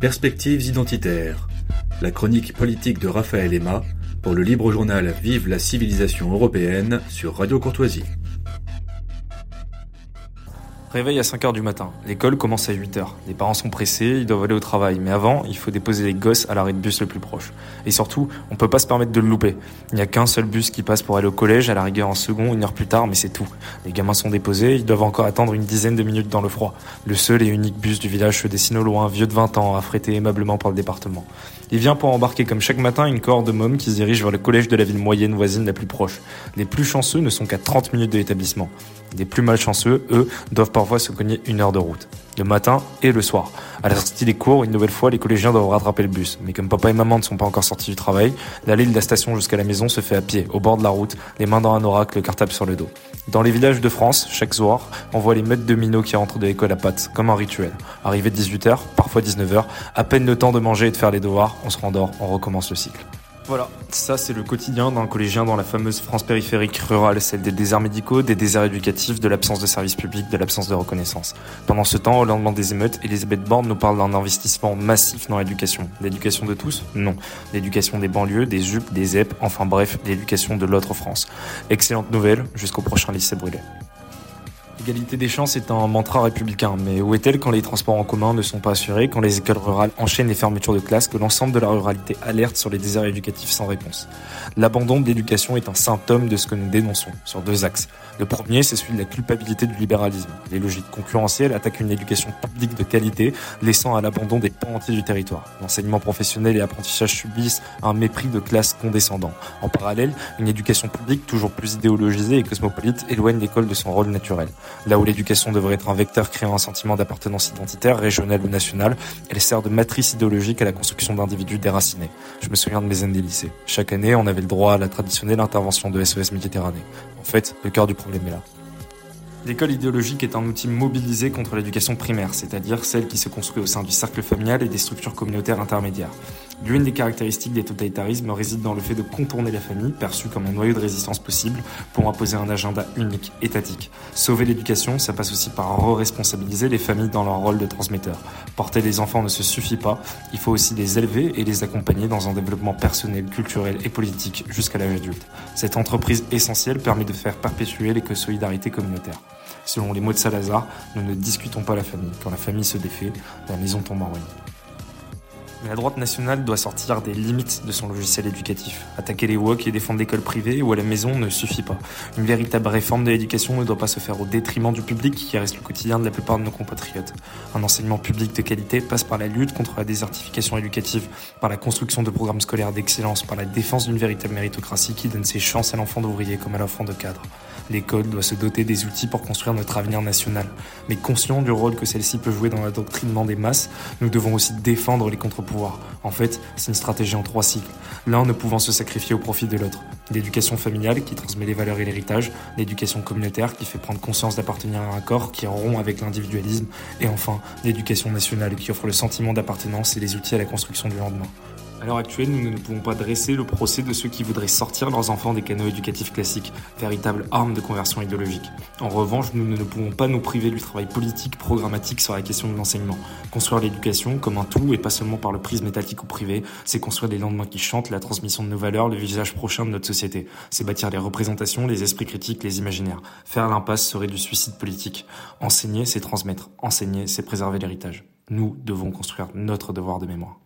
Perspectives identitaires. La chronique politique de Raphaël Emma pour le libre journal Vive la civilisation européenne sur Radio Courtoisie. Réveil à 5h du matin. L'école commence à 8h. Les parents sont pressés, ils doivent aller au travail. Mais avant, il faut déposer les gosses à l'arrêt de bus le plus proche. Et surtout, on peut pas se permettre de le louper. Il n'y a qu'un seul bus qui passe pour aller au collège, à la rigueur en second, une heure plus tard, mais c'est tout. Les gamins sont déposés, ils doivent encore attendre une dizaine de minutes dans le froid. Le seul et unique bus du village se dessine au loin, vieux de 20 ans, affrété aimablement par le département. Il vient pour embarquer comme chaque matin une cohorte de mômes qui se dirige vers le collège de la ville moyenne voisine la plus proche. Les plus chanceux ne sont qu'à 30 minutes de l'établissement. Les plus malchanceux, eux, doivent parfois se cogner une heure de route. Le matin et le soir. À la sortie des cours, une nouvelle fois, les collégiens doivent rattraper le bus. Mais comme papa et maman ne sont pas encore sortis du travail, l'allée de la station jusqu'à la maison se fait à pied, au bord de la route, les mains dans un oracle, le cartable sur le dos. Dans les villages de France, chaque soir, on voit les meutes de minots qui rentrent de l'école à pattes, comme un rituel. Arrivé 18h, parfois 19h, à peine le temps de manger et de faire les devoirs, on se rendort, on recommence le cycle. Voilà, ça c'est le quotidien d'un collégien dans la fameuse France périphérique rurale, celle des déserts médicaux, des déserts éducatifs, de l'absence de services publics, de l'absence de reconnaissance. Pendant ce temps, au lendemain des émeutes, Elisabeth Borne nous parle d'un investissement massif dans l'éducation. L'éducation de tous? Non. L'éducation des banlieues, des UP, des ZEP, enfin bref, l'éducation de l'autre France. Excellente nouvelle, jusqu'au prochain lycée brûlé. L'égalité des chances est un mantra républicain, mais où est-elle quand les transports en commun ne sont pas assurés, quand les écoles rurales enchaînent les fermetures de classes, que l'ensemble de la ruralité alerte sur les déserts éducatifs sans réponse? L'abandon de l'éducation est un symptôme de ce que nous dénonçons, sur deux axes. Le premier, c'est celui de la culpabilité du libéralisme. Les logiques concurrentielles attaquent une éducation publique de qualité, laissant à l'abandon des pans entiers du territoire. L'enseignement professionnel et l'apprentissage subissent un mépris de classe condescendant. En parallèle, une éducation publique toujours plus idéologisée et cosmopolite éloigne l'école de son rôle naturel. Là où l'éducation devrait être un vecteur créant un sentiment d'appartenance identitaire, régionale ou nationale, elle sert de matrice idéologique à la construction d'individus déracinés. Je me souviens de mes années lycée. Chaque année, on avait le droit à la traditionnelle intervention de SOS Méditerranée. En fait, le cœur du problème est là. L'école idéologique est un outil mobilisé contre l'éducation primaire, c'est-à-dire celle qui se construit au sein du cercle familial et des structures communautaires intermédiaires. L'une des caractéristiques des totalitarismes réside dans le fait de contourner la famille, perçue comme un noyau de résistance possible, pour imposer un agenda unique, étatique. Sauver l'éducation, ça passe aussi par re-responsabiliser les familles dans leur rôle de transmetteur. Porter les enfants ne se suffit pas, il faut aussi les élever et les accompagner dans un développement personnel, culturel et politique jusqu'à l'âge adulte. Cette entreprise essentielle permet de faire perpétuer les solidarités communautaires. Selon les mots de Salazar, nous ne discutons pas la famille. Quand la famille se défait, la maison tombe en ruine. La droite nationale doit sortir des limites de son logiciel éducatif. Attaquer les woke et défendre l'école privée ou à la maison ne suffit pas. Une véritable réforme de l'éducation ne doit pas se faire au détriment du public qui reste le quotidien de la plupart de nos compatriotes. Un enseignement public de qualité passe par la lutte contre la désertification éducative, par la construction de programmes scolaires d'excellence, par la défense d'une véritable méritocratie qui donne ses chances à l'enfant d'ouvrier comme à l'enfant de cadre. L'école doit se doter des outils pour construire notre avenir national. Mais conscient du rôle que celle-ci peut jouer dans l'adoctrinement des masses, nous devons aussi défendre les contre-pouvoirs. En fait, c'est une stratégie en trois cycles. L'un ne pouvant se sacrifier au profit de l'autre. L'éducation familiale qui transmet les valeurs et l'héritage, l'éducation communautaire qui fait prendre conscience d'appartenir à un corps qui rompt avec l'individualisme, et enfin l'éducation nationale qui offre le sentiment d'appartenance et les outils à la construction du lendemain. À l'heure actuelle, nous ne pouvons pas dresser le procès de ceux qui voudraient sortir leurs enfants des canaux éducatifs classiques, véritable arme de conversion idéologique. En revanche, nous ne pouvons pas nous priver du travail politique programmatique sur la question de l'enseignement. Construire l'éducation comme un tout et pas seulement par le prisme étatique ou privé, c'est construire des lendemains qui chantent la transmission de nos valeurs, le visage prochain de notre société. C'est bâtir les représentations, les esprits critiques, les imaginaires. Faire l'impasse serait du suicide politique. Enseigner, c'est transmettre. Enseigner, c'est préserver l'héritage. Nous devons construire notre devoir de mémoire.